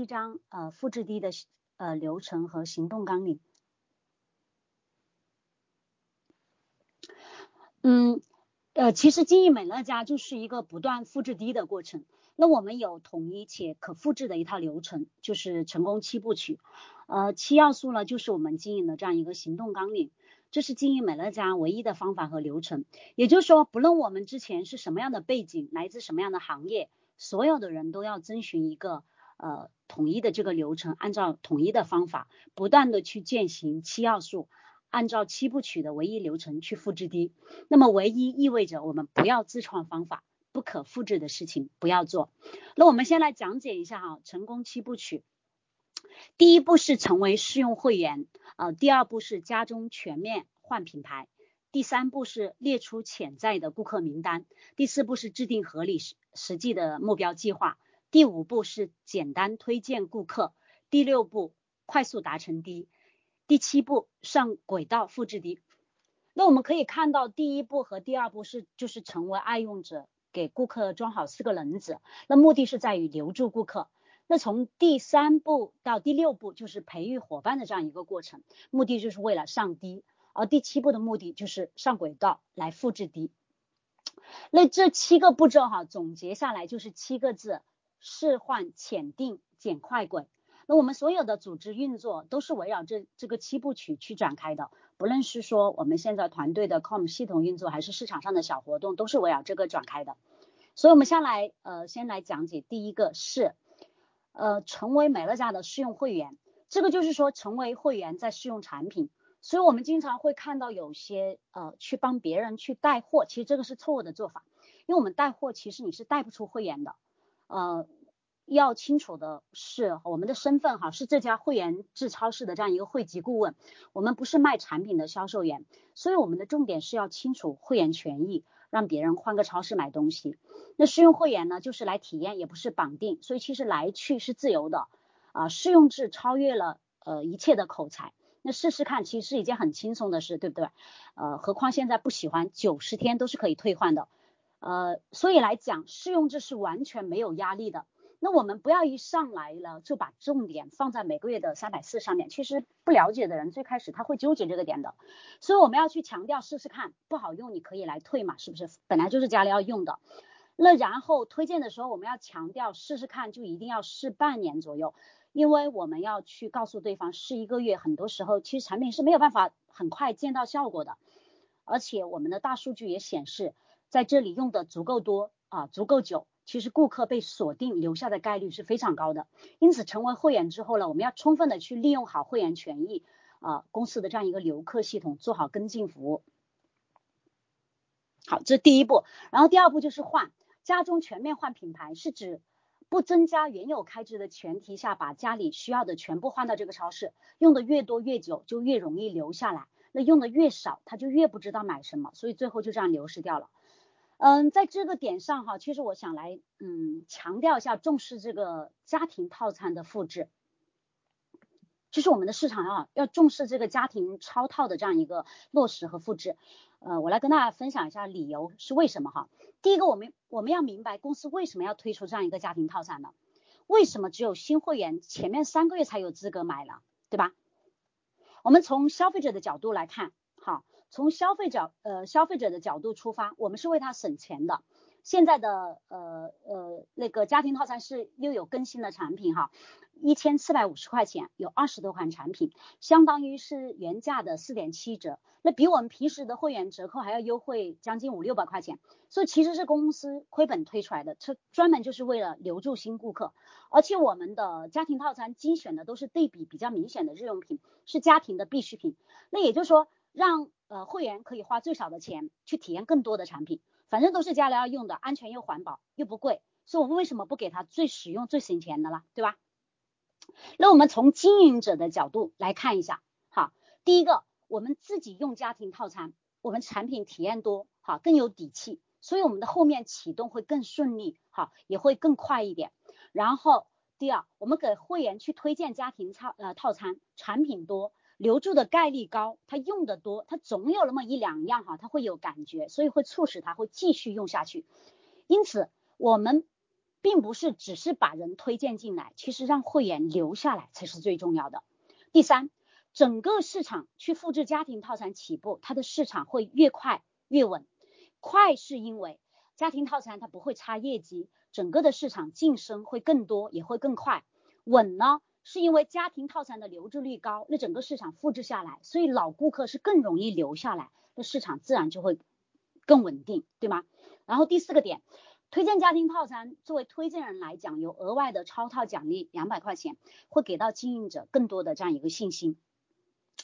一张呃复制低的呃流程和行动纲领。嗯，呃，其实经营美乐家就是一个不断复制低的过程。那我们有统一且可复制的一套流程，就是成功七部曲。呃，七要素呢，就是我们经营的这样一个行动纲领。这是经营美乐家唯一的方法和流程。也就是说，不论我们之前是什么样的背景，来自什么样的行业，所有的人都要遵循一个呃统一的这个流程，按照统一的方法，不断的去践行七要素，按照七部曲的唯一流程去复制滴。那么，唯一意味着我们不要自创方法。不可复制的事情不要做。那我们先来讲解一下哈，成功七部曲。第一步是成为试用会员，呃，第二步是家中全面换品牌，第三步是列出潜在的顾客名单，第四步是制定合理实实际的目标计划，第五步是简单推荐顾客，第六步快速达成低，第七步上轨道复制低。那我们可以看到，第一步和第二步是就是成为爱用者。给顾客装好四个轮子，那目的是在于留住顾客。那从第三步到第六步就是培育伙伴的这样一个过程，目的就是为了上低。而第七步的目的就是上轨道来复制低。那这七个步骤哈，总结下来就是七个字：试换、浅定、减快轨。那我们所有的组织运作都是围绕这这个七部曲去展开的。不论是说我们现在团队的 com 系统运作，还是市场上的小活动，都是围绕这个展开的。所以，我们先来呃，先来讲解第一个是呃，成为美乐家的试用会员。这个就是说，成为会员再试用产品。所以我们经常会看到有些呃，去帮别人去带货，其实这个是错误的做法，因为我们带货其实你是带不出会员的，呃。要清楚的是，我们的身份哈是这家会员制超市的这样一个会籍顾问，我们不是卖产品的销售员，所以我们的重点是要清楚会员权益，让别人换个超市买东西。那试用会员呢，就是来体验，也不是绑定，所以其实来去是自由的啊。试用制超越了呃一切的口才，那试试看其实是一件很轻松的事，对不对？呃，何况现在不喜欢，九十天都是可以退换的，呃，所以来讲试用制是完全没有压力的。那我们不要一上来了就把重点放在每个月的三百四上面，其实不了解的人最开始他会纠结这个点的，所以我们要去强调试试看，不好用你可以来退嘛，是不是？本来就是家里要用的。那然后推荐的时候我们要强调试试看，就一定要试半年左右，因为我们要去告诉对方试一个月，很多时候其实产品是没有办法很快见到效果的，而且我们的大数据也显示，在这里用的足够多啊，足够久。其实顾客被锁定留下的概率是非常高的，因此成为会员之后呢，我们要充分的去利用好会员权益啊，公司的这样一个留客系统，做好跟进服务。好，这是第一步，然后第二步就是换家中全面换品牌，是指不增加原有开支的前提下，把家里需要的全部换到这个超市，用的越多越久，就越容易留下来，那用的越少，他就越不知道买什么，所以最后就这样流失掉了。嗯，在这个点上哈，其实我想来嗯强调一下，重视这个家庭套餐的复制，就是我们的市场啊要重视这个家庭超套的这样一个落实和复制。呃，我来跟大家分享一下理由是为什么哈。第一个，我们我们要明白公司为什么要推出这样一个家庭套餐呢？为什么只有新会员前面三个月才有资格买了，对吧？我们从消费者的角度来看，好。从消费者呃消费者的角度出发，我们是为他省钱的。现在的呃呃那个家庭套餐是又有更新的产品哈，一千四百五十块钱有二十多款产品，相当于是原价的四点七折，那比我们平时的会员折扣还要优惠将近五六百块钱，所以其实是公司亏本推出来的，这专门就是为了留住新顾客。而且我们的家庭套餐精选的都是对比比较明显的日用品，是家庭的必需品。那也就是说让呃，会员可以花最少的钱去体验更多的产品，反正都是家里要用的，安全又环保又不贵，所以我们为什么不给他最实用、最省钱的了，对吧？那我们从经营者的角度来看一下，好，第一个，我们自己用家庭套餐，我们产品体验多，好，更有底气，所以我们的后面启动会更顺利，好，也会更快一点。然后第二，我们给会员去推荐家庭套呃套餐，产品多。留住的概率高，他用的多，他总有那么一两样哈，他会有感觉，所以会促使他会继续用下去。因此，我们并不是只是把人推荐进来，其实让会员留下来才是最重要的。第三，整个市场去复制家庭套餐起步，它的市场会越快越稳。快是因为家庭套餐它不会差业绩，整个的市场晋升会更多，也会更快。稳呢，是因为家庭套餐的留置率高，那整个市场复制下来，所以老顾客是更容易留下来，那市场自然就会更稳定，对吗？然后第四个点。推荐家庭套餐，作为推荐人来讲，有额外的超套奖励两百块钱，会给到经营者更多的这样一个信心。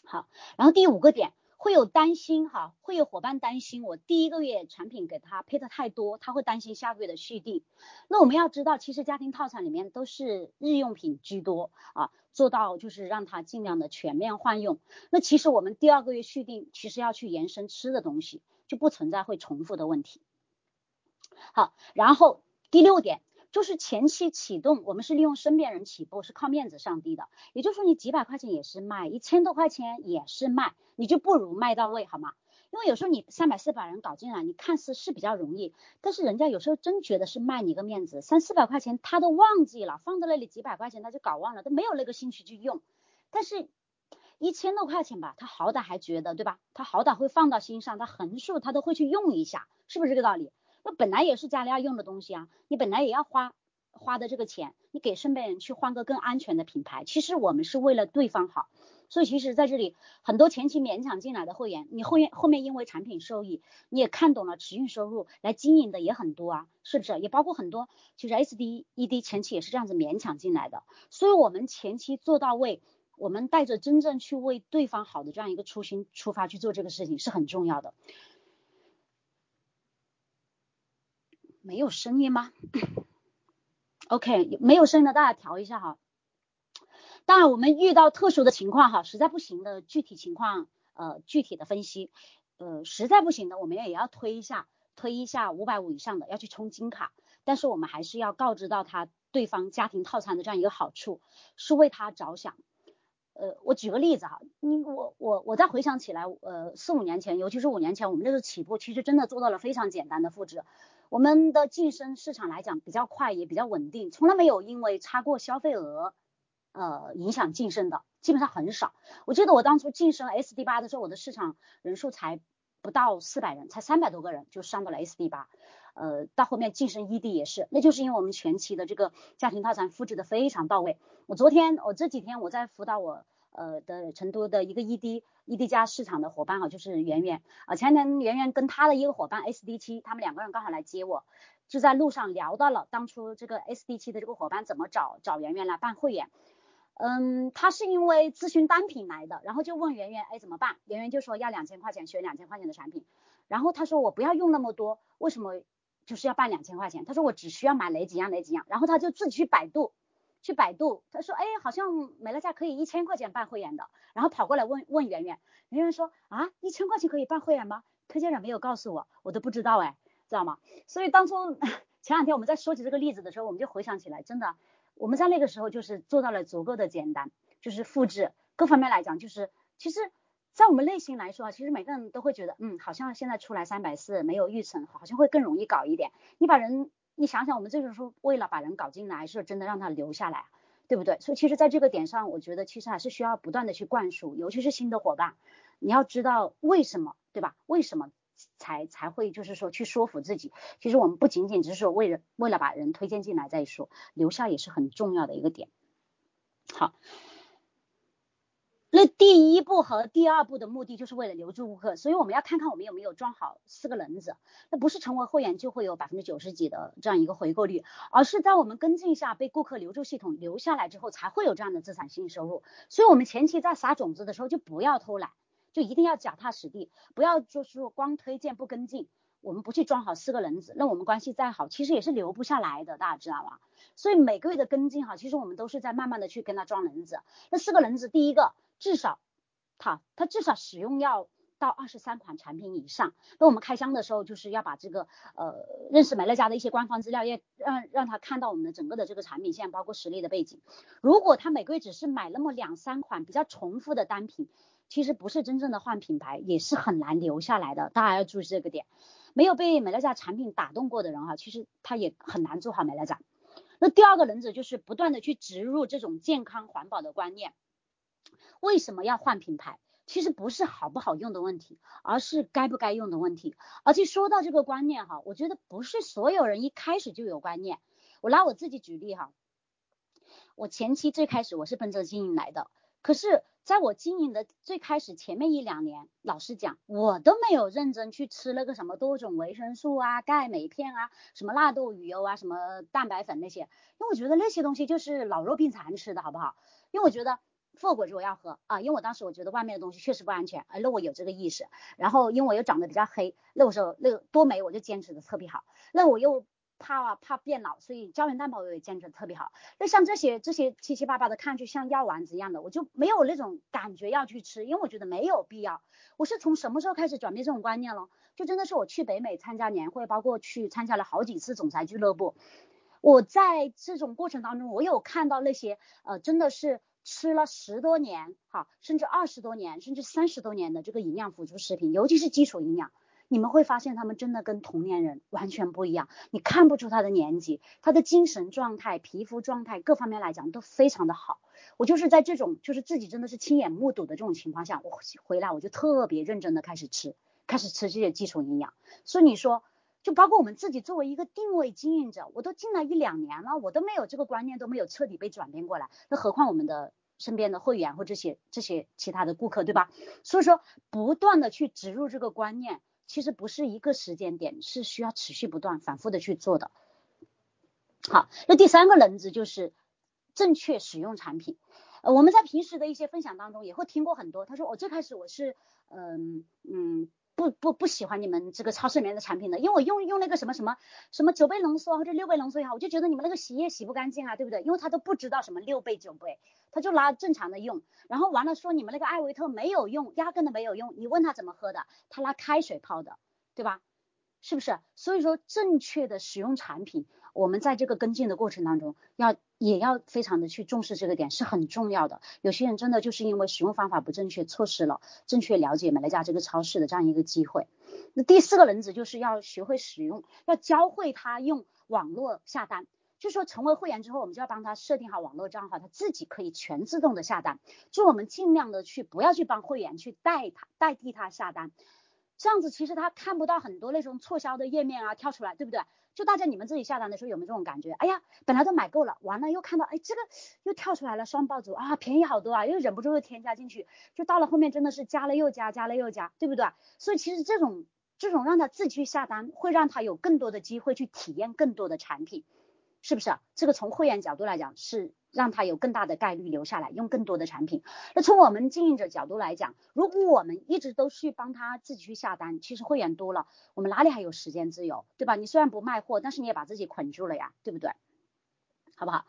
好，然后第五个点，会有担心哈，会有伙伴担心我第一个月产品给他配的太多，他会担心下个月的续订。那我们要知道，其实家庭套餐里面都是日用品居多啊，做到就是让他尽量的全面换用。那其实我们第二个月续订，其实要去延伸吃的东西，就不存在会重复的问题。好，然后第六点就是前期启动，我们是利用身边人起步，是靠面子上低的。也就是说，你几百块钱也是卖，一千多块钱也是卖，你就不如卖到位，好吗？因为有时候你三百四百人搞进来，你看似是比较容易，但是人家有时候真觉得是卖你个面子，三四百块钱他都忘记了，放在那里几百块钱他就搞忘了，都没有那个兴趣去用。但是一千多块钱吧，他好歹还觉得，对吧？他好歹会放到心上，他横竖他都会去用一下，是不是这个道理？那本来也是家里要用的东西啊，你本来也要花花的这个钱，你给身边人去换个更安全的品牌，其实我们是为了对方好，所以其实在这里很多前期勉强进来的会员，你后面后面因为产品受益，你也看懂了持续收入来经营的也很多啊，是不是？也包括很多其实 SD ED 前期也是这样子勉强进来的，所以我们前期做到位，我们带着真正去为对方好的这样一个初心出发去做这个事情是很重要的。没有声音吗？OK，没有声音的大家调一下哈。当然，我们遇到特殊的情况哈，实在不行的具体情况呃具体的分析，呃实在不行的我们也要推一下，推一下五百五以上的要去充金卡，但是我们还是要告知到他对方家庭套餐的这样一个好处，是为他着想。呃，我举个例子哈，你我我我再回想起来，呃，四五年前，尤其是五年前，我们这个起步其实真的做到了非常简单的复制，我们的晋升市场来讲比较快，也比较稳定，从来没有因为超过消费额，呃，影响晋升的，基本上很少。我记得我当初晋升 SD 八的时候，我的市场人数才不到四百人，才三百多个人就上到了 SD 八。呃，到后面晋升 ED 也是，那就是因为我们前期的这个家庭套餐复制的非常到位。我昨天，我这几天我在辅导我呃的成都的一个 ED ED 加市场的伙伴哈，就是圆圆啊，前天圆圆跟他的一个伙伴 SD 七，他们两个人刚好来接我，就在路上聊到了当初这个 SD 七的这个伙伴怎么找找圆圆来办会员。嗯，他是因为咨询单品来的，然后就问圆圆，哎怎么办？圆圆就说要两千块钱选两千块钱的产品，然后他说我不要用那么多，为什么？就是要办两千块钱，他说我只需要买哪几样哪几样，然后他就自己去百度，去百度，他说哎，好像美乐家可以一千块钱办会员的，然后跑过来问问圆圆，圆圆说啊，一千块钱可以办会员吗？推荐人没有告诉我，我都不知道哎，知道吗？所以当初 前两天我们在说起这个例子的时候，我们就回想起来，真的我们在那个时候就是做到了足够的简单，就是复制各方面来讲，就是其实。在我们内心来说啊，其实每个人都会觉得，嗯，好像现在出来三百四没有预存，好像会更容易搞一点。你把人，你想想，我们这种是说为了把人搞进来，是真的让他留下来，对不对？所以其实在这个点上，我觉得其实还是需要不断的去灌输，尤其是新的伙伴，你要知道为什么，对吧？为什么才才会就是说去说服自己？其实我们不仅仅只是说为了为了把人推荐进来再说，留下也是很重要的一个点。好。那第一步和第二步的目的就是为了留住顾客，所以我们要看看我们有没有装好四个轮子。那不是成为会员就会有百分之九十几的这样一个回购率，而是在我们跟进下被顾客留住系统留下来之后，才会有这样的资产性收入。所以，我们前期在撒种子的时候就不要偷懒，就一定要脚踏实地，不要就是说光推荐不跟进。我们不去装好四个轮子，那我们关系再好，其实也是留不下来的，大家知道吗？所以每个月的跟进哈，其实我们都是在慢慢的去跟他装轮子。那四个轮子，第一个。至少，他他至少使用要到二十三款产品以上。那我们开箱的时候，就是要把这个呃认识美乐家的一些官方资料，也让让他看到我们的整个的这个产品线，包括实力的背景。如果他每个月只是买那么两三款比较重复的单品，其实不是真正的换品牌，也是很难留下来的。大家要注意这个点。没有被美乐家产品打动过的人哈，其实他也很难做好美乐家。那第二个人则就是不断的去植入这种健康环保的观念。为什么要换品牌？其实不是好不好用的问题，而是该不该用的问题。而且说到这个观念哈，我觉得不是所有人一开始就有观念。我拿我自己举例哈，我前期最开始我是奔着经营来的，可是在我经营的最开始前面一两年，老实讲，我都没有认真去吃那个什么多种维生素啊、钙镁片啊、什么纳豆鱼油啊、什么蛋白粉那些，因为我觉得那些东西就是老弱病残吃的好不好？因为我觉得。复果汁我要喝啊，因为我当时我觉得外面的东西确实不安全，哎，那我有这个意识。然后因为我又长得比较黑，那个时候那个多酶我就坚持的特别好。那我又怕怕变老，所以胶原蛋白我也坚持的特别好。那像这些这些七七八八的，看上去像药丸子一样的，我就没有那种感觉要去吃，因为我觉得没有必要。我是从什么时候开始转变这种观念了？就真的是我去北美参加年会，包括去参加了好几次总裁俱乐部。我在这种过程当中，我有看到那些呃，真的是。吃了十多年，哈，甚至二十多年，甚至三十多年的这个营养辅助食品，尤其是基础营养，你们会发现他们真的跟同年人完全不一样，你看不出他的年纪，他的精神状态、皮肤状态各方面来讲都非常的好。我就是在这种就是自己真的是亲眼目睹的这种情况下，我回来我就特别认真的开始吃，开始吃这些基础营养。所以你说。就包括我们自己作为一个定位经营者，我都进来一两年了，我都没有这个观念，都没有彻底被转变过来，那何况我们的身边的会员或这些这些其他的顾客，对吧？所以说，不断的去植入这个观念，其实不是一个时间点，是需要持续不断、反复的去做的。好，那第三个轮子就是正确使用产品。呃，我们在平时的一些分享当中也会听过很多，他说我最开始我是，嗯嗯。不不不喜欢你们这个超市里面的产品的，因为我用用那个什么什么什么九倍浓缩或者六倍浓缩也好，我就觉得你们那个洗衣液洗不干净啊，对不对？因为他都不知道什么六倍九倍，他就拿正常的用，然后完了说你们那个艾维特没有用，压根的没有用。你问他怎么喝的，他拿开水泡的，对吧？是不是？所以说正确的使用产品，我们在这个跟进的过程当中，要也要非常的去重视这个点，是很重要的。有些人真的就是因为使用方法不正确，错失了正确了解美乐家这个超市的这样一个机会。那第四个轮子就是要学会使用，要教会他用网络下单，就说成为会员之后，我们就要帮他设定好网络账号，他自己可以全自动的下单。就我们尽量的去不要去帮会员去代他代替他下单。这样子其实他看不到很多那种促销的页面啊跳出来，对不对？就大家你们自己下单的时候有没有这种感觉？哎呀，本来都买够了，完了又看到哎这个又跳出来了双爆组啊，便宜好多啊，又忍不住又添加进去，就到了后面真的是加了又加，加了又加，对不对？所以其实这种这种让他自己去下单，会让他有更多的机会去体验更多的产品。是不是？这个从会员角度来讲，是让他有更大的概率留下来用更多的产品。那从我们经营者角度来讲，如果我们一直都去帮他自己去下单，其实会员多了，我们哪里还有时间自由，对吧？你虽然不卖货，但是你也把自己捆住了呀，对不对？好不好？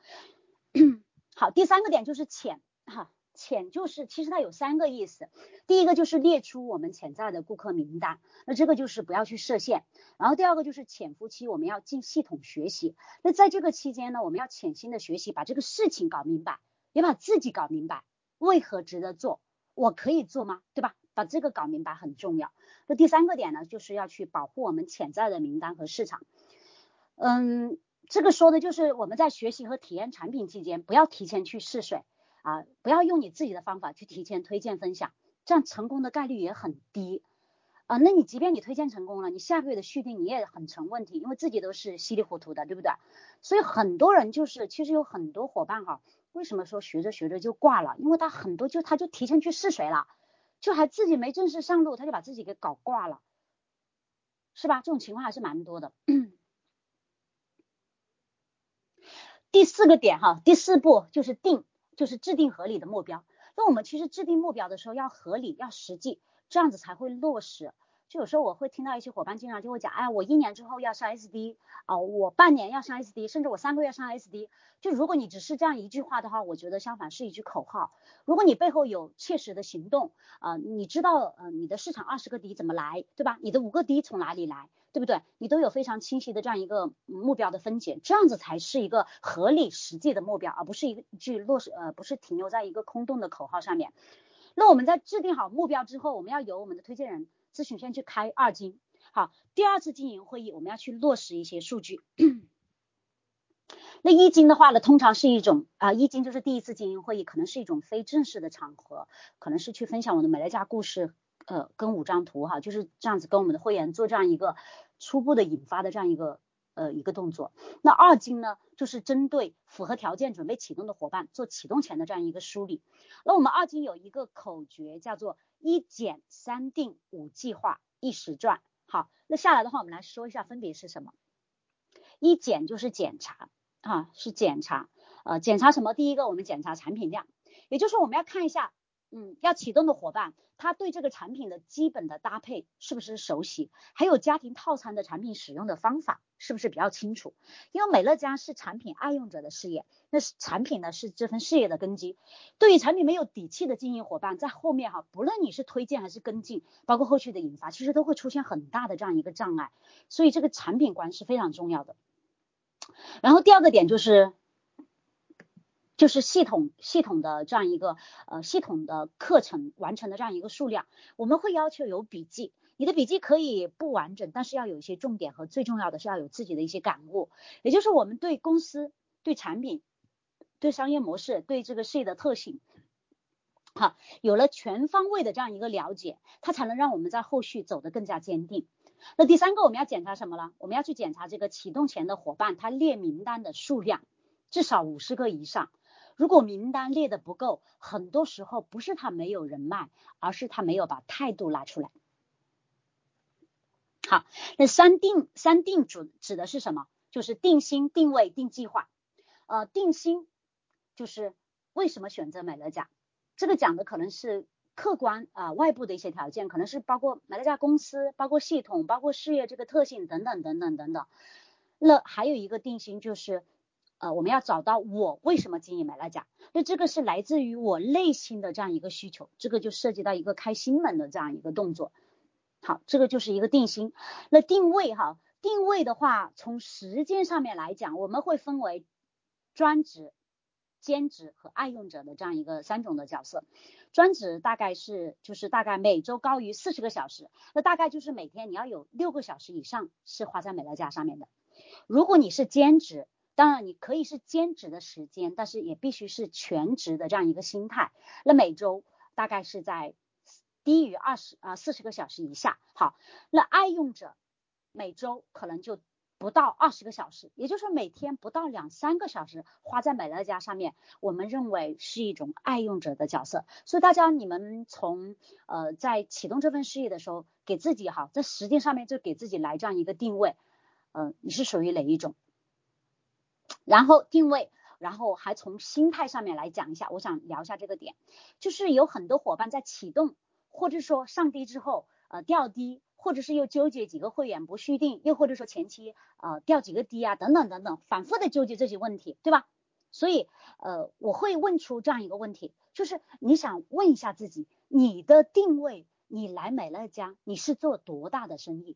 好，第三个点就是浅哈。潜就是，其实它有三个意思。第一个就是列出我们潜在的顾客名单，那这个就是不要去设限。然后第二个就是潜伏期，我们要进系统学习。那在这个期间呢，我们要潜心的学习，把这个事情搞明白，也把自己搞明白，为何值得做，我可以做吗？对吧？把这个搞明白很重要。那第三个点呢，就是要去保护我们潜在的名单和市场。嗯，这个说的就是我们在学习和体验产品期间，不要提前去试水。啊，不要用你自己的方法去提前推荐分享，这样成功的概率也很低啊。那你即便你推荐成功了，你下个月的续订你也很成问题，因为自己都是稀里糊涂的，对不对？所以很多人就是，其实有很多伙伴哈，为什么说学着学着就挂了？因为他很多就他就提前去试水了，就还自己没正式上路，他就把自己给搞挂了，是吧？这种情况还是蛮多的。第四个点哈，第四步就是定。就是制定合理的目标。那我们其实制定目标的时候要合理，要实际，这样子才会落实。就有时候我会听到一些伙伴经常就会讲，哎，我一年之后要上 SD 啊，我半年要上 SD，甚至我三个月上 SD。就如果你只是这样一句话的话，我觉得相反是一句口号。如果你背后有切实的行动啊，你知道呃你的市场二十个 D 怎么来，对吧？你的五个 D 从哪里来？对不对？你都有非常清晰的这样一个目标的分解，这样子才是一个合理实际的目标，而不是一句落实呃，不是停留在一个空洞的口号上面。那我们在制定好目标之后，我们要由我们的推荐人咨询先去开二金。好，第二次经营会议，我们要去落实一些数据。那一金的话呢，通常是一种啊，一金就是第一次经营会议，可能是一种非正式的场合，可能是去分享我的美乐家故事，呃，跟五张图哈，就是这样子跟我们的会员做这样一个初步的引发的这样一个呃一个动作。那二经呢，就是针对符合条件准备启动的伙伴做启动前的这样一个梳理。那我们二经有一个口诀叫做一检三定五计划一时赚。好，那下来的话，我们来说一下分别是什么。一检就是检查。啊，是检查，呃，检查什么？第一个，我们检查产品量，也就是，我们要看一下，嗯，要启动的伙伴，他对这个产品的基本的搭配是不是熟悉，还有家庭套餐的产品使用的方法是不是比较清楚？因为美乐家是产品爱用者的事业，那是产品呢是这份事业的根基。对于产品没有底气的经营伙伴，在后面哈，不论你是推荐还是跟进，包括后续的引发，其实都会出现很大的这样一个障碍。所以这个产品观是非常重要的。然后第二个点就是，就是系统系统的这样一个呃系统的课程完成的这样一个数量，我们会要求有笔记，你的笔记可以不完整，但是要有一些重点和最重要的是要有自己的一些感悟，也就是我们对公司、对产品、对商业模式、对这个事业的特性，好，有了全方位的这样一个了解，它才能让我们在后续走得更加坚定。那第三个我们要检查什么呢？我们要去检查这个启动前的伙伴，他列名单的数量至少五十个以上。如果名单列的不够，很多时候不是他没有人脉，而是他没有把态度拿出来。好，那三定三定指指的是什么？就是定心、定位、定计划。呃，定心就是为什么选择美乐家？这个讲的可能是。客观啊，外部的一些条件，可能是包括美乐家公司，包括系统，包括事业这个特性等等等等等等。那还有一个定心就是，呃，我们要找到我为什么经营美乐家，那这个是来自于我内心的这样一个需求，这个就涉及到一个开心门的这样一个动作。好，这个就是一个定心。那定位哈，定位的话，从时间上面来讲，我们会分为专职。兼职和爱用者的这样一个三种的角色，专职大概是就是大概每周高于四十个小时，那大概就是每天你要有六个小时以上是花在美乐家上面的。如果你是兼职，当然你可以是兼职的时间，但是也必须是全职的这样一个心态。那每周大概是在低于二十啊四十个小时以下。好，那爱用者每周可能就。不到二十个小时，也就是说每天不到两三个小时花在美乐家上面，我们认为是一种爱用者的角色。所以大家你们从呃在启动这份事业的时候，给自己哈在时间上面就给自己来这样一个定位，嗯，你是属于哪一种？然后定位，然后还从心态上面来讲一下，我想聊一下这个点，就是有很多伙伴在启动或者说上低之后，呃掉低。或者是又纠结几个会员不续订，又或者说前期呃掉几个低啊，等等等等，反复的纠结这些问题，对吧？所以呃我会问出这样一个问题，就是你想问一下自己，你的定位，你来美乐家你是做多大的生意？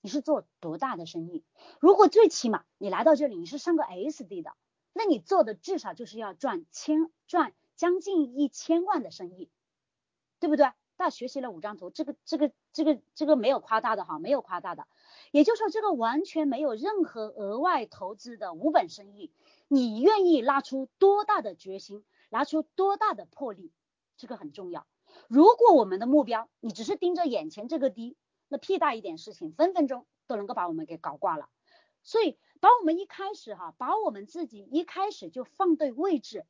你是做多大的生意？如果最起码你来到这里你是上个 SD 的，那你做的至少就是要赚千赚将近一千万的生意，对不对？大学习了五张图，这个这个这个这个没有夸大的哈，没有夸大的，也就是说这个完全没有任何额外投资的无本生意，你愿意拉出多大的决心，拿出多大的魄力，这个很重要。如果我们的目标你只是盯着眼前这个低，那屁大一点事情分分钟都能够把我们给搞挂了。所以把我们一开始哈，把我们自己一开始就放对位置，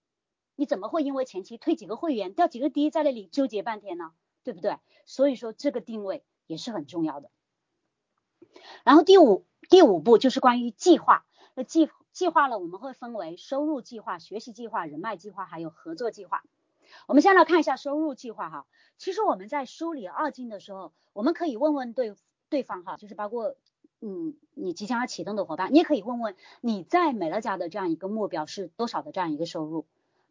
你怎么会因为前期退几个会员掉几个低在那里纠结半天呢？对不对？所以说这个定位也是很重要的。然后第五第五步就是关于计划。那计计划了，我们会分为收入计划、学习计划、人脉计划，还有合作计划。我们先来看一下收入计划哈。其实我们在梳理二进的时候，我们可以问问对对方哈，就是包括嗯你即将要启动的伙伴，你也可以问问你在美乐家的这样一个目标是多少的这样一个收入。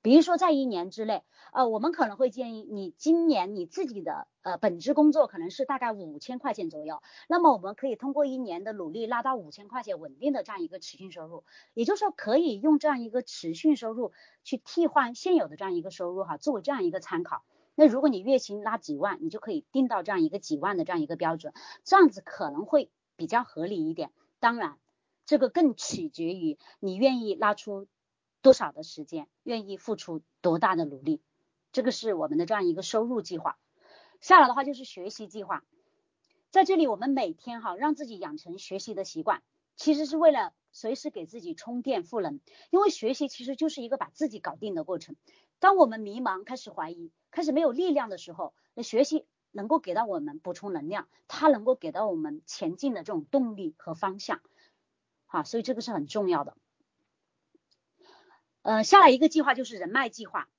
比如说，在一年之内，呃，我们可能会建议你今年你自己的呃本职工作可能是大概五千块钱左右，那么我们可以通过一年的努力拉到五千块钱稳定的这样一个持续收入，也就是说可以用这样一个持续收入去替换现有的这样一个收入哈，作为这样一个参考。那如果你月薪拉几万，你就可以定到这样一个几万的这样一个标准，这样子可能会比较合理一点。当然。这个更取决于你愿意拉出多少的时间，愿意付出多大的努力。这个是我们的这样一个收入计划。下来的话就是学习计划，在这里我们每天哈让自己养成学习的习惯，其实是为了随时给自己充电赋能。因为学习其实就是一个把自己搞定的过程。当我们迷茫、开始怀疑、开始没有力量的时候，那学习能够给到我们补充能量，它能够给到我们前进的这种动力和方向。好，所以这个是很重要的。呃，下来一个计划就是人脉计划。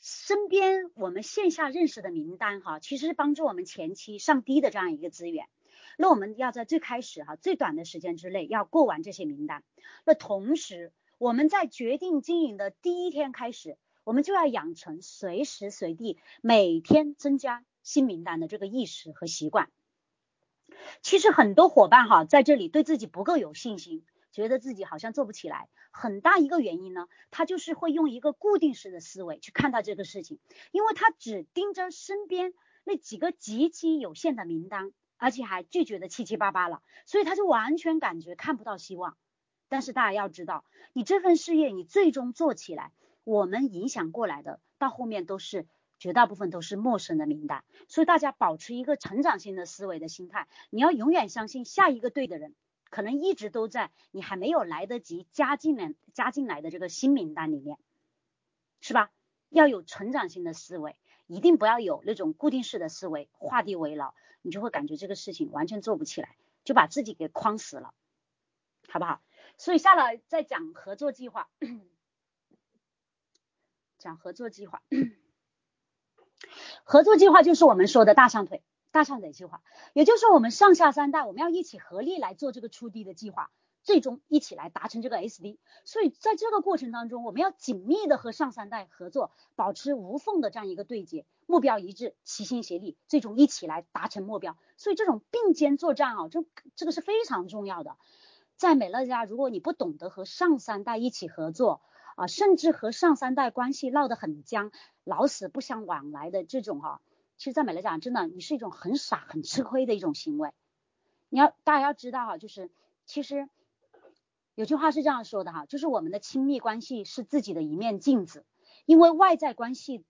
身边我们线下认识的名单哈，其实是帮助我们前期上低的这样一个资源。那我们要在最开始哈，最短的时间之内要过完这些名单。那同时我们在决定经营的第一天开始，我们就要养成随时随地每天增加新名单的这个意识和习惯。其实很多伙伴哈，在这里对自己不够有信心。觉得自己好像做不起来，很大一个原因呢，他就是会用一个固定式的思维去看待这个事情，因为他只盯着身边那几个极其有限的名单，而且还拒绝的七七八八了，所以他就完全感觉看不到希望。但是大家要知道，你这份事业你最终做起来，我们影响过来的，到后面都是绝大部分都是陌生的名单，所以大家保持一个成长性的思维的心态，你要永远相信下一个对的人。可能一直都在你还没有来得及加进来加进来的这个新名单里面，是吧？要有成长性的思维，一定不要有那种固定式的思维，画地为牢，你就会感觉这个事情完全做不起来，就把自己给框死了，好不好？所以下来再讲合作计划，讲合作计划，合作计划就是我们说的大象腿。大上腿计划，也就是我们上下三代，我们要一起合力来做这个出地的计划，最终一起来达成这个 SD。所以在这个过程当中，我们要紧密的和上三代合作，保持无缝的这样一个对接，目标一致，齐心协力，最终一起来达成目标。所以这种并肩作战啊，这这个是非常重要的。在美乐家，如果你不懂得和上三代一起合作啊，甚至和上三代关系闹得很僵，老死不相往来的这种哈。其实，在美来讲，真的，你是一种很傻、很吃亏的一种行为。你要大家要知道哈，就是其实有句话是这样说的哈，就是我们的亲密关系是自己的一面镜子，因为外在关系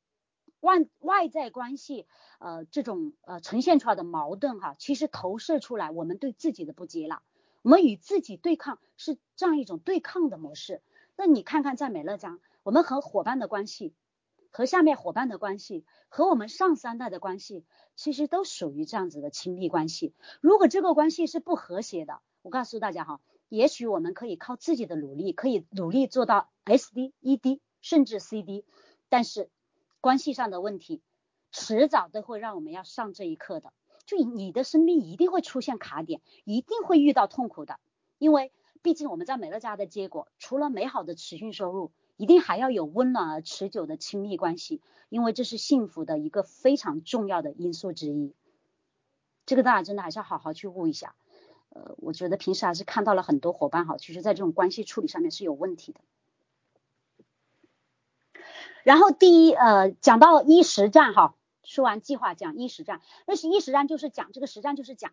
外外在关系呃这种呃呈现出来的矛盾哈，其实投射出来我们对自己的不接纳，我们与自己对抗是这样一种对抗的模式。那你看看在美乐家，我们和伙伴的关系。和下面伙伴的关系，和我们上三代的关系，其实都属于这样子的亲密关系。如果这个关系是不和谐的，我告诉大家哈，也许我们可以靠自己的努力，可以努力做到 SD、ED，甚至 CD，但是关系上的问题，迟早都会让我们要上这一课的。就你的生命一定会出现卡点，一定会遇到痛苦的，因为毕竟我们在美乐家的结果，除了美好的持续收入。一定还要有温暖而持久的亲密关系，因为这是幸福的一个非常重要的因素之一。这个大家真的还是要好好去悟一下。呃，我觉得平时还是看到了很多伙伴哈，其实在这种关系处理上面是有问题的。然后第一，呃，讲到一实战哈，说完计划讲一实战，那是一实战就是讲这个实战就是讲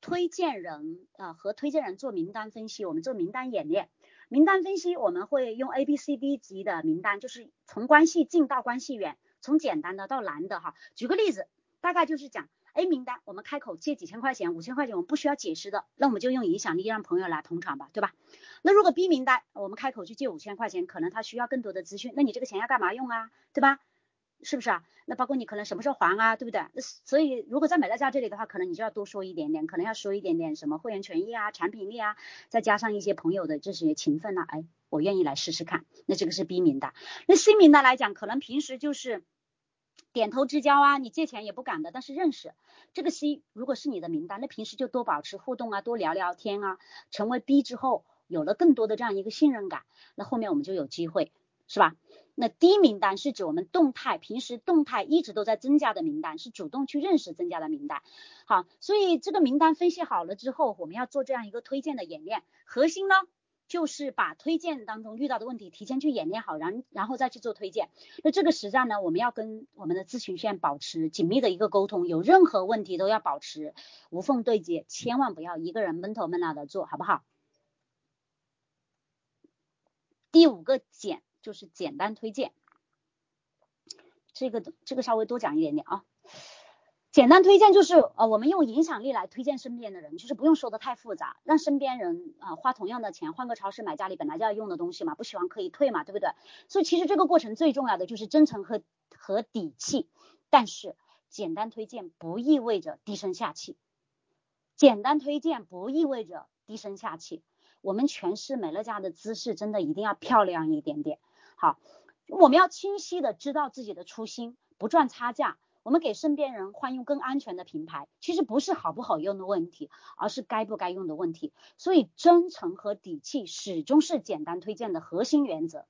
推荐人啊和推荐人做名单分析，我们做名单演练。名单分析，我们会用 A、B、C、D 级的名单，就是从关系近到关系远，从简单的到难的哈。举个例子，大概就是讲 A 名单，我们开口借几千块钱、五千块钱，我们不需要解释的，那我们就用影响力让朋友来捧场吧，对吧？那如果 B 名单，我们开口去借五千块钱，可能他需要更多的资讯，那你这个钱要干嘛用啊，对吧？是不是啊？那包括你可能什么时候还啊，对不对？所以如果在美乐家这里的话，可能你就要多说一点点，可能要说一点点什么会员权益啊、产品力啊，再加上一些朋友的这些情分呐，哎，我愿意来试试看。那这个是 B 名单。那 C 名单来讲，可能平时就是点头之交啊，你借钱也不敢的，但是认识。这个 C 如果是你的名单，那平时就多保持互动啊，多聊聊天啊。成为 B 之后，有了更多的这样一个信任感，那后面我们就有机会，是吧？那低名单是指我们动态，平时动态一直都在增加的名单，是主动去认识增加的名单。好，所以这个名单分析好了之后，我们要做这样一个推荐的演练。核心呢，就是把推荐当中遇到的问题提前去演练好，然然后再去做推荐。那这个实战呢，我们要跟我们的咨询线保持紧密的一个沟通，有任何问题都要保持无缝对接，千万不要一个人闷头闷脑的做好不好？第五个简就是简单推荐，这个这个稍微多讲一点点啊。简单推荐就是呃，我们用影响力来推荐身边的人，就是不用说的太复杂，让身边人啊花同样的钱换个超市买家里本来就要用的东西嘛，不喜欢可以退嘛，对不对？所以其实这个过程最重要的就是真诚和和底气。但是简单推荐不意味着低声下气，简单推荐不意味着低声下气。我们诠释美乐家的姿势真的一定要漂亮一点点。好，我们要清晰的知道自己的初心，不赚差价。我们给身边人换用更安全的品牌，其实不是好不好用的问题，而是该不该用的问题。所以真诚和底气始终是简单推荐的核心原则。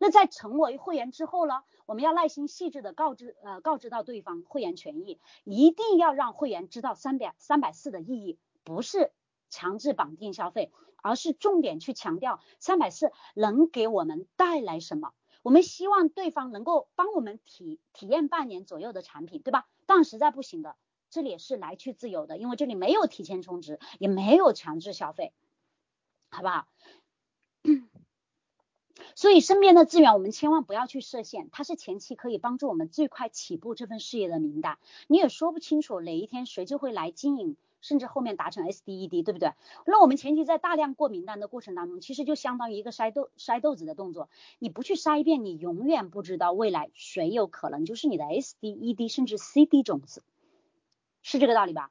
那在成为会员之后呢，我们要耐心细致的告知呃告知到对方会员权益，一定要让会员知道三百三百四的意义，不是强制绑定消费，而是重点去强调三百四能给我们带来什么。我们希望对方能够帮我们体体验半年左右的产品，对吧？但实在不行的，这里也是来去自由的，因为这里没有提前充值，也没有强制消费，好不好？所以身边的资源我们千万不要去设限，它是前期可以帮助我们最快起步这份事业的名单，你也说不清楚哪一天谁就会来经营。甚至后面达成 SDED，对不对？那我们前期在大量过名单的过程当中，其实就相当于一个筛豆筛豆子的动作。你不去筛一遍，你永远不知道未来谁有可能就是你的 SDED 甚至 CD 种子，是这个道理吧？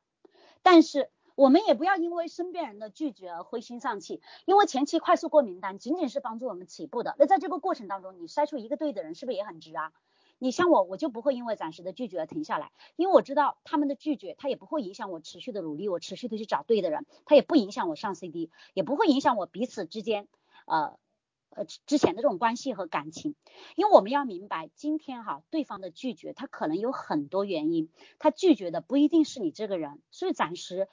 但是我们也不要因为身边人的拒绝而灰心丧气，因为前期快速过名单仅仅是帮助我们起步的。那在这个过程当中，你筛出一个对的人，是不是也很值啊？你像我，我就不会因为暂时的拒绝而停下来，因为我知道他们的拒绝，他也不会影响我持续的努力，我持续的去找对的人，他也不影响我上 CD，也不会影响我彼此之间，呃呃之前的这种关系和感情，因为我们要明白，今天哈对方的拒绝，他可能有很多原因，他拒绝的不一定是你这个人，所以暂时。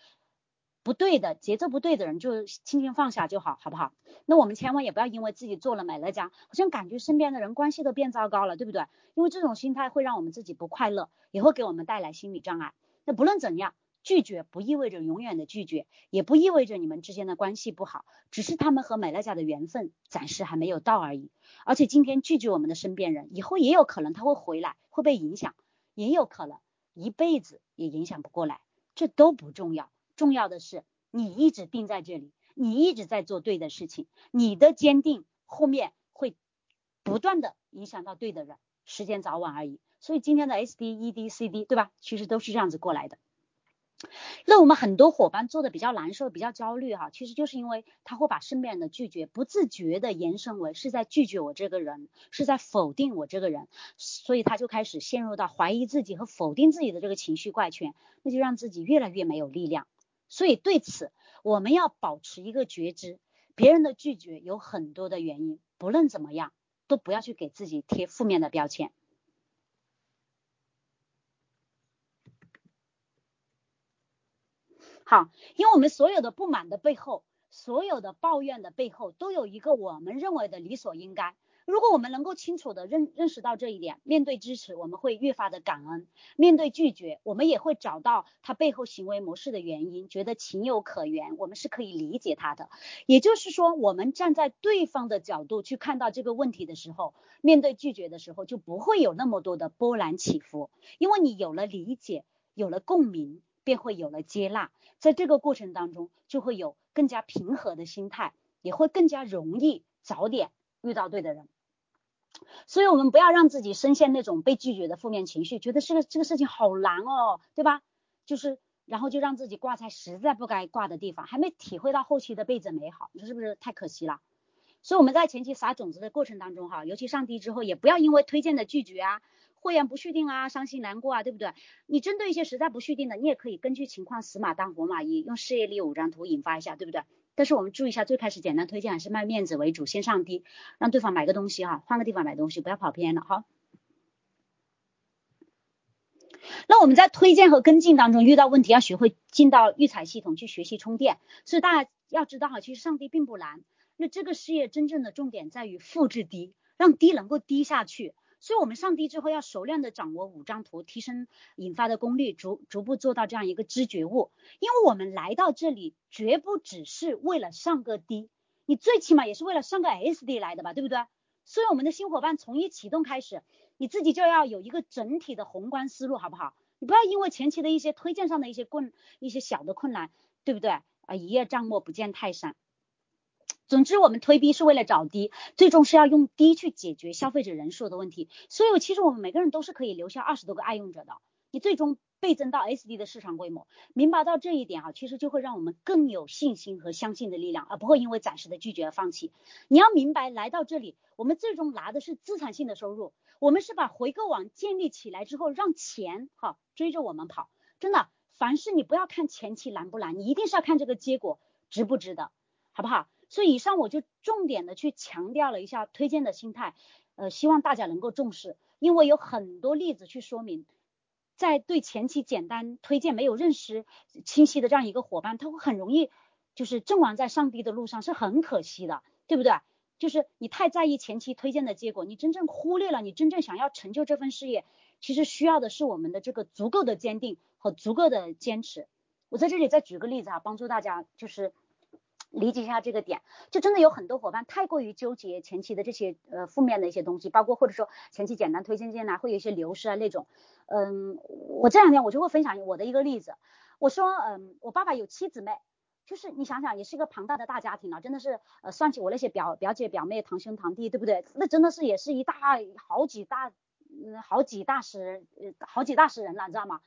不对的节奏不对的人就轻轻放下就好，好不好？那我们千万也不要因为自己做了美乐家，好像感觉身边的人关系都变糟糕了，对不对？因为这种心态会让我们自己不快乐，也会给我们带来心理障碍。那不论怎样，拒绝不意味着永远的拒绝，也不意味着你们之间的关系不好，只是他们和美乐家的缘分暂时还没有到而已。而且今天拒绝我们的身边人，以后也有可能他会回来，会被影响，也有可能一辈子也影响不过来，这都不重要。重要的是，你一直定在这里，你一直在做对的事情，你的坚定后面会不断的影响到对的人，时间早晚而已。所以今天的 S D E D C D 对吧？其实都是这样子过来的。那我们很多伙伴做的比较难受、比较焦虑哈，其实就是因为他会把身边人的拒绝不自觉的延伸为是在拒绝我这个人，是在否定我这个人，所以他就开始陷入到怀疑自己和否定自己的这个情绪怪圈，那就让自己越来越没有力量。所以对此，我们要保持一个觉知，别人的拒绝有很多的原因，不论怎么样，都不要去给自己贴负面的标签。好，因为我们所有的不满的背后，所有的抱怨的背后，都有一个我们认为的理所应该。如果我们能够清楚的认认识到这一点，面对支持，我们会越发的感恩；面对拒绝，我们也会找到他背后行为模式的原因，觉得情有可原，我们是可以理解他的。也就是说，我们站在对方的角度去看到这个问题的时候，面对拒绝的时候，就不会有那么多的波澜起伏，因为你有了理解，有了共鸣，便会有了接纳，在这个过程当中，就会有更加平和的心态，也会更加容易早点遇到对的人。所以，我们不要让自己深陷那种被拒绝的负面情绪，觉得这个这个事情好难哦，对吧？就是，然后就让自己挂在实在不该挂的地方，还没体会到后期的倍增美好，你说是不是太可惜了？所以我们在前期撒种子的过程当中，哈，尤其上低之后，也不要因为推荐的拒绝啊、会员不续订啊、伤心难过啊，对不对？你针对一些实在不续订的，你也可以根据情况死马当活马医，用事业力五张图引发一下，对不对？但是我们注意一下，最开始简单推荐还是卖面子为主，先上低，让对方买个东西哈，换个地方买东西，不要跑偏了哈。那我们在推荐和跟进当中遇到问题，要学会进到育才系统去学习充电。所以大家要知道哈，其实上低并不难。那这个事业真正的重点在于复制低，让低能够低下去。所以，我们上低之后要熟练的掌握五张图，提升引发的功率，逐逐步做到这样一个知觉悟。因为我们来到这里，绝不只是为了上个低。你最起码也是为了上个 SD 来的吧，对不对？所以我们的新伙伴从一启动开始，你自己就要有一个整体的宏观思路，好不好？你不要因为前期的一些推荐上的一些困一些小的困难，对不对？啊，一叶障目不见泰山。总之，我们推低是为了找低，最终是要用低去解决消费者人数的问题。所以，其实我们每个人都是可以留下二十多个爱用者的。你最终倍增到 SD 的市场规模，明白到这一点哈，其实就会让我们更有信心和相信的力量，而不会因为暂时的拒绝而放弃。你要明白，来到这里，我们最终拿的是资产性的收入。我们是把回购网建立起来之后，让钱哈追着我们跑。真的，凡事你不要看前期难不难，你一定是要看这个结果值不值得，好不好？所以以上我就重点的去强调了一下推荐的心态，呃，希望大家能够重视，因为有很多例子去说明，在对前期简单推荐没有认识清晰的这样一个伙伴，他会很容易就是阵亡在上帝的路上，是很可惜的，对不对？就是你太在意前期推荐的结果，你真正忽略了你真正想要成就这份事业，其实需要的是我们的这个足够的坚定和足够的坚持。我在这里再举个例子啊，帮助大家就是。理解一下这个点，就真的有很多伙伴太过于纠结前期的这些呃负面的一些东西，包括或者说前期简单推荐进来会有一些流失啊那种。嗯，我这两天我就会分享我的一个例子，我说嗯，我爸爸有七姊妹，就是你想想也是一个庞大的大家庭了，真的是呃算起我那些表表姐表妹堂兄堂弟对不对？那真的是也是一大好几大嗯好几大十呃好几大十人了，你知道吗？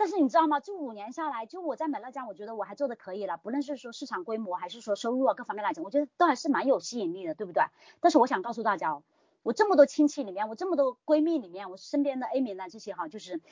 但是你知道吗？这五年下来，就我在美乐家，我觉得我还做的可以了。不论是说市场规模，还是说收入啊各方面来讲，我觉得都还是蛮有吸引力的，对不对？但是我想告诉大家哦，我这么多亲戚里面，我这么多闺蜜里面，我身边的 A 米呢这些哈，就是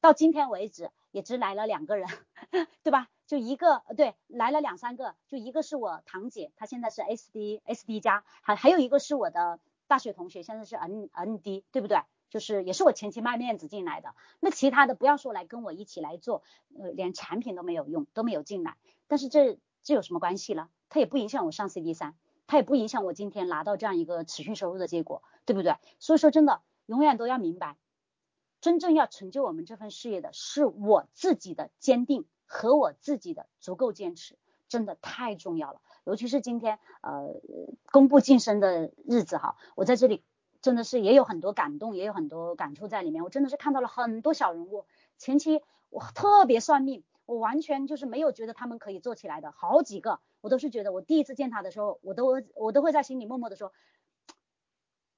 到今天为止也只来了两个人，对吧？就一个，对，来了两三个，就一个是我堂姐，她现在是 SD SD 加，还还有一个是我的大学同学，现在是 N ND，对不对？就是也是我前期卖面子进来的，那其他的不要说来跟我一起来做，呃，连产品都没有用，都没有进来。但是这这有什么关系呢？它也不影响我上 CD 三，它也不影响我今天拿到这样一个持续收入的结果，对不对？所以说真的，永远都要明白，真正要成就我们这份事业的是我自己的坚定和我自己的足够坚持，真的太重要了。尤其是今天呃公布晋升的日子哈，我在这里。真的是也有很多感动，也有很多感触在里面。我真的是看到了很多小人物，前期我特别算命，我完全就是没有觉得他们可以做起来的，好几个我都是觉得，我第一次见他的时候，我都我都会在心里默默的说，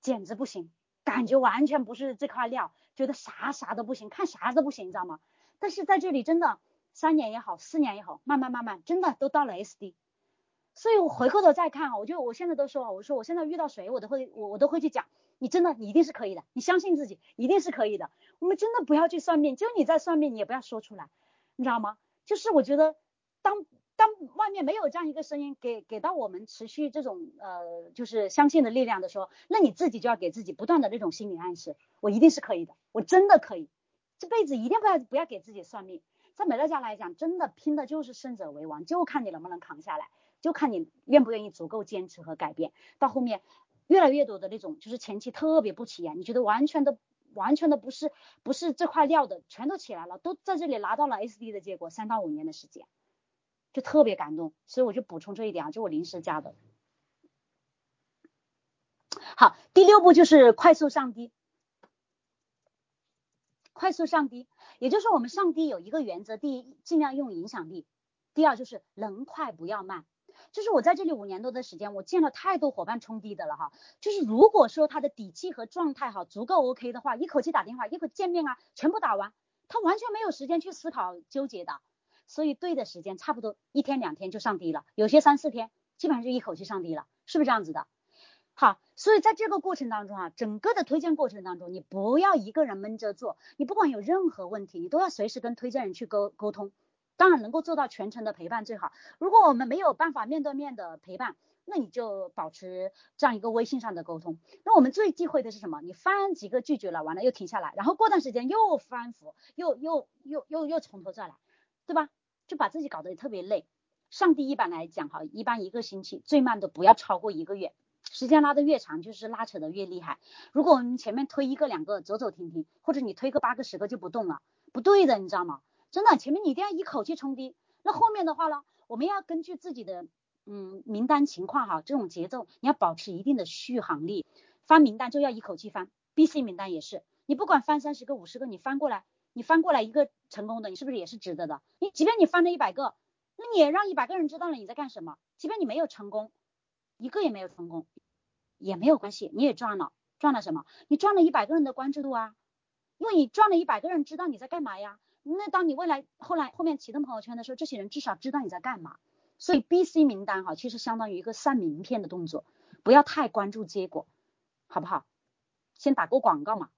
简直不行，感觉完全不是这块料，觉得啥啥都不行，看啥都不行，你知道吗？但是在这里真的三年也好，四年也好，慢慢慢慢，真的都到了 SD。所以我回过头再看啊，我就我现在都说，我说我现在遇到谁，我都会我我都会去讲。你真的，你一定是可以的，你相信自己，一定是可以的。我们真的不要去算命，就你在算命，你也不要说出来，你知道吗？就是我觉得，当当外面没有这样一个声音给给到我们持续这种呃，就是相信的力量的时候，那你自己就要给自己不断的那种心理暗示，我一定是可以的，我真的可以，这辈子一定不要不要给自己算命。在美乐家来讲，真的拼的就是胜者为王，就看你能不能扛下来，就看你愿不愿意足够坚持和改变，到后面。越来越多的那种，就是前期特别不起眼，你觉得完全的、完全的不是不是这块料的，全都起来了，都在这里拿到了 SD 的结果，三到五年的时间，就特别感动，所以我就补充这一点啊，就我临时加的。好，第六步就是快速上低，快速上低，也就是我们上低有一个原则，第一，尽量用影响力，第二就是能快不要慢。就是我在这里五年多的时间，我见了太多伙伴冲低的了哈。就是如果说他的底气和状态哈足够 OK 的话，一口气打电话，一口见面啊，全部打完，他完全没有时间去思考纠结的。所以对的时间差不多一天两天就上低了，有些三四天，基本上就一口气上低了，是不是这样子的？好，所以在这个过程当中啊，整个的推荐过程当中，你不要一个人闷着做，你不管有任何问题，你都要随时跟推荐人去沟沟通。当然能够做到全程的陪伴最好。如果我们没有办法面对面的陪伴，那你就保持这样一个微信上的沟通。那我们最忌讳的是什么？你翻几个拒绝了，完了又停下来，然后过段时间又翻覆，又又又又又从头再来，对吧？就把自己搞得特别累。上帝一般来讲哈，一般一个星期最慢的不要超过一个月，时间拉得越长就是拉扯的越厉害。如果我们前面推一个两个走走停停，或者你推个八个十个就不动了，不对的，你知道吗？真的，前面你一定要一口气冲低，那后面的话呢，我们要根据自己的嗯名单情况哈，这种节奏你要保持一定的续航力，翻名单就要一口气翻，B、C 名单也是，你不管翻三十个、五十个，你翻过来，你翻过来一个成功的，你是不是也是值得的？你即便你翻了一百个，那你也让一百个人知道了你在干什么，即便你没有成功，一个也没有成功，也没有关系，你也赚了，赚了什么？你赚了一百个人的关注度啊，因为你赚了一百个人知道你在干嘛呀。那当你未来后来后面启动朋友圈的时候，这些人至少知道你在干嘛。所以 B、C 名单哈，其实相当于一个散名片的动作，不要太关注结果，好不好？先打个广告嘛。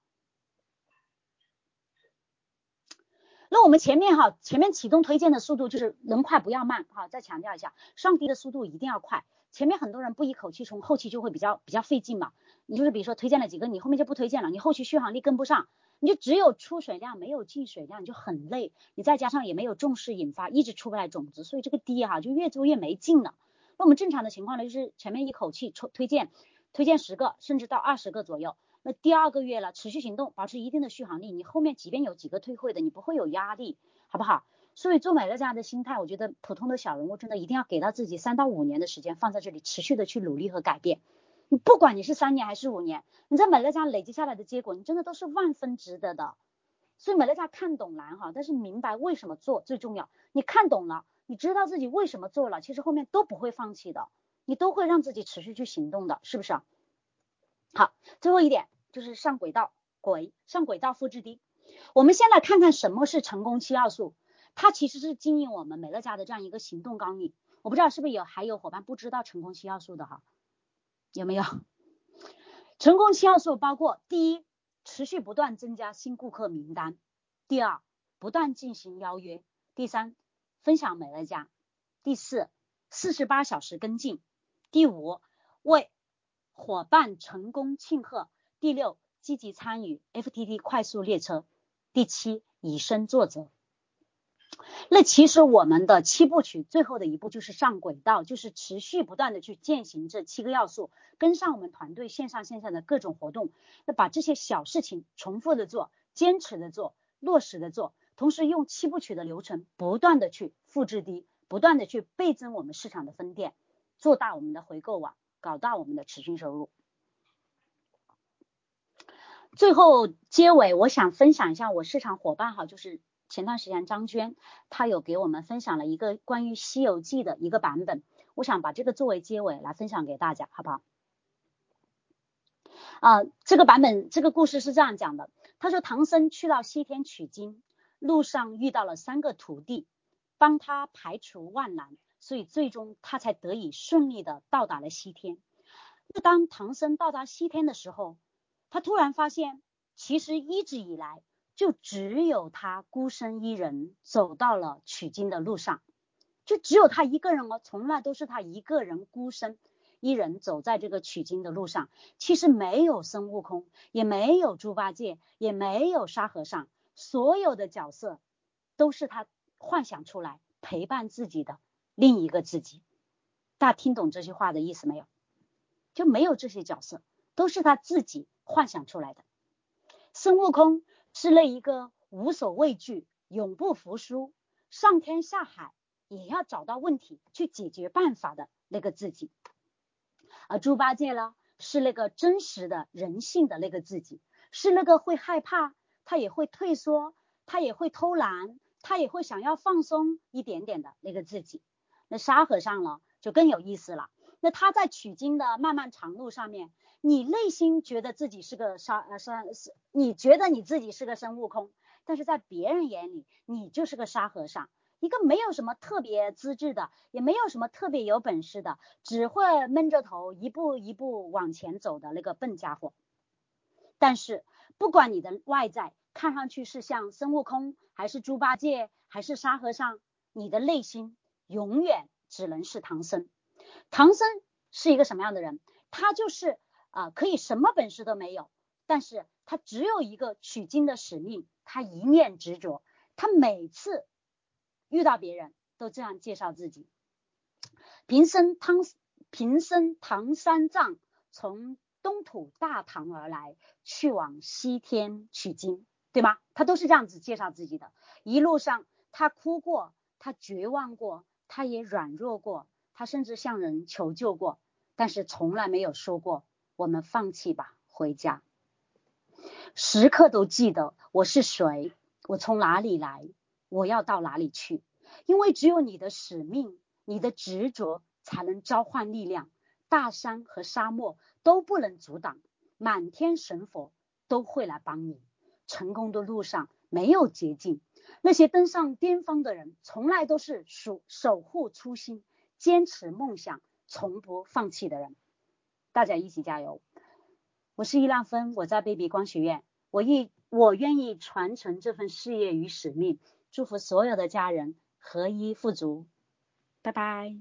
那我们前面哈，前面启动推荐的速度就是能快不要慢哈，再强调一下，上低的速度一定要快。前面很多人不一口气冲，后期就会比较比较费劲嘛。你就是比如说推荐了几个，你后面就不推荐了，你后期续航力跟不上。你就只有出水量没有进水量，你就很累。你再加上也没有重视引发，一直出不来种子，所以这个低哈就越做越没劲了。那我们正常的情况呢，就是前面一口气抽推荐，推荐十个甚至到二十个左右。那第二个月了，持续行动，保持一定的续航力，你后面即便有几个退会的，你不会有压力，好不好？所以做美乐家的心态，我觉得普通的小人物真的一定要给到自己三到五年的时间放在这里，持续的去努力和改变。你不管你是三年还是五年，你在美乐家累积下来的结果，你真的都是万分值得的。所以美乐家看懂难哈，但是明白为什么做最重要。你看懂了，你知道自己为什么做了，其实后面都不会放弃的，你都会让自己持续去行动的，是不是？好，最后一点就是上轨道，轨上轨道复制低。我们先来看看什么是成功七要素，它其实是经营我们美乐家的这样一个行动纲领。我不知道是不是有还有伙伴不知道成功七要素的哈？有没有成功七要素？包括第一，持续不断增加新顾客名单；第二，不断进行邀约；第三，分享美乐家；第四，四十八小时跟进；第五，为伙伴成功庆贺；第六，积极参与 FTT 快速列车；第七，以身作则。那其实我们的七部曲最后的一步就是上轨道，就是持续不断的去践行这七个要素，跟上我们团队线上线下的各种活动，那把这些小事情重复的做，坚持的做，落实的做，同时用七部曲的流程不断的去复制低，不断的去倍增我们市场的分店，做大我们的回购网，搞大我们的持续收入。最后结尾，我想分享一下我市场伙伴哈，就是。前段时间张娟她有给我们分享了一个关于《西游记》的一个版本，我想把这个作为结尾来分享给大家，好不好？啊，这个版本这个故事是这样讲的，他说唐僧去到西天取经，路上遇到了三个徒弟，帮他排除万难，所以最终他才得以顺利的到达了西天。那当唐僧到达西天的时候，他突然发现，其实一直以来。就只有他孤身一人走到了取经的路上，就只有他一个人哦，从来都是他一个人孤身一人走在这个取经的路上。其实没有孙悟空，也没有猪八戒，也没有沙和尚，所有的角色都是他幻想出来陪伴自己的另一个自己。大家听懂这句话的意思没有？就没有这些角色，都是他自己幻想出来的。孙悟空。是那一个无所畏惧、永不服输、上天下海也要找到问题去解决办法的那个自己，而猪八戒呢，是那个真实的人性的那个自己，是那个会害怕，他也会退缩，他也会偷懒，他也会想要放松一点点的那个自己。那沙和尚呢，就更有意思了。那他在取经的漫漫长路上面。你内心觉得自己是个沙呃沙是，你觉得你自己是个孙悟空，但是在别人眼里，你就是个沙和尚，一个没有什么特别资质的，也没有什么特别有本事的，只会闷着头一步一步往前走的那个笨家伙。但是不管你的外在看上去是像孙悟空，还是猪八戒，还是沙和尚，你的内心永远只能是唐僧。唐僧是一个什么样的人？他就是。啊，可以什么本事都没有，但是他只有一个取经的使命，他一念执着，他每次遇到别人都这样介绍自己：贫僧唐贫僧唐三藏从东土大唐而来，去往西天取经，对吗？他都是这样子介绍自己的。一路上他哭过，他绝望过，他也软弱过，他甚至向人求救过，但是从来没有说过我们放弃吧，回家。时刻都记得我是谁，我从哪里来，我要到哪里去。因为只有你的使命，你的执着，才能召唤力量。大山和沙漠都不能阻挡，满天神佛都会来帮你。成功的路上没有捷径，那些登上巅峰的人，从来都是守守护初心。坚持梦想，从不放弃的人，大家一起加油！我是易浪芬，我在 baby 光学院，我一我愿意传承这份事业与使命，祝福所有的家人合一富足，拜拜。